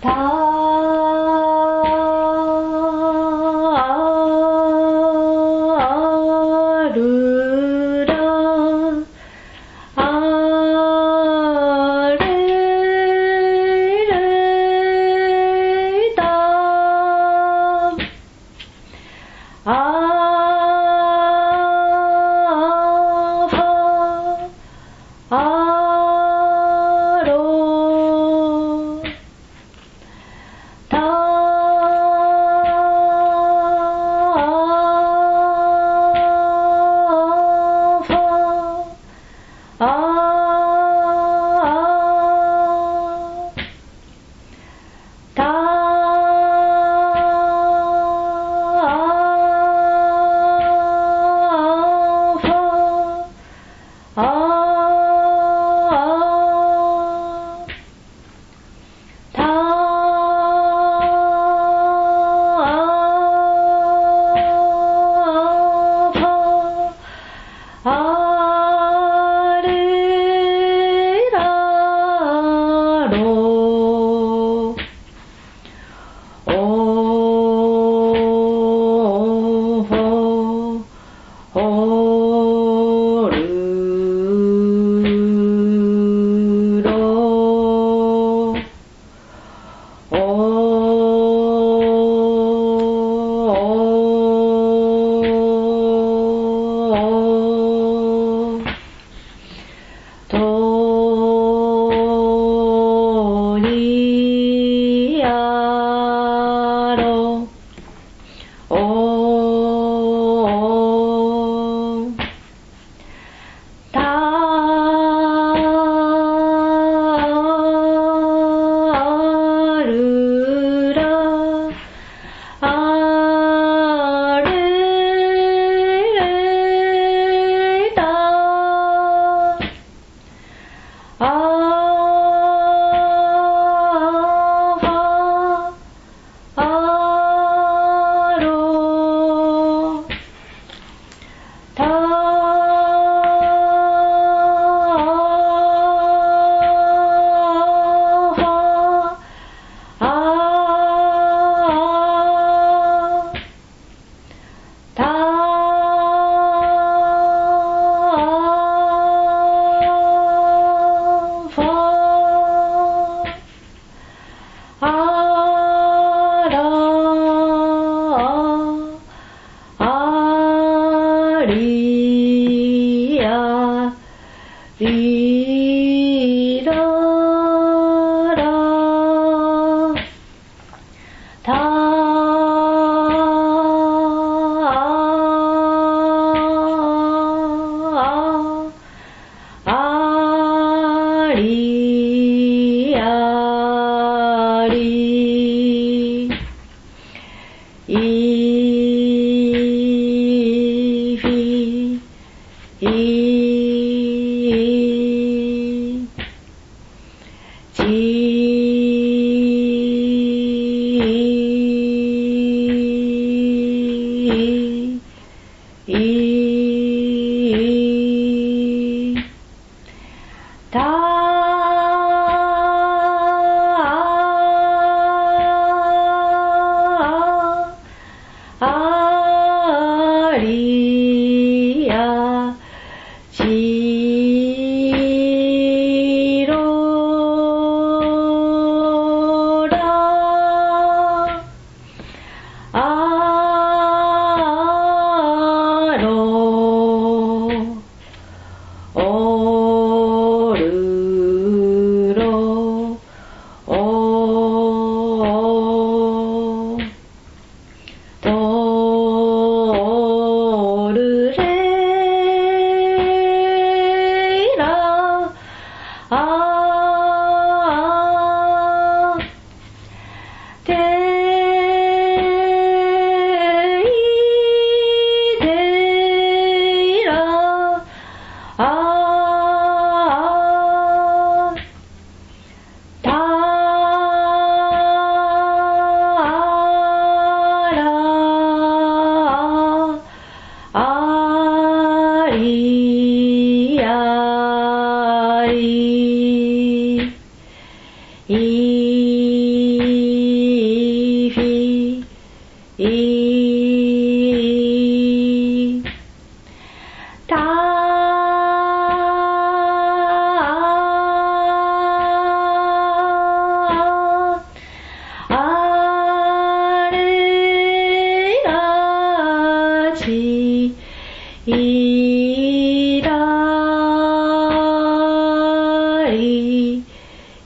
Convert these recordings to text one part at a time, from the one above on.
た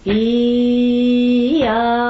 咿呀。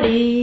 Hari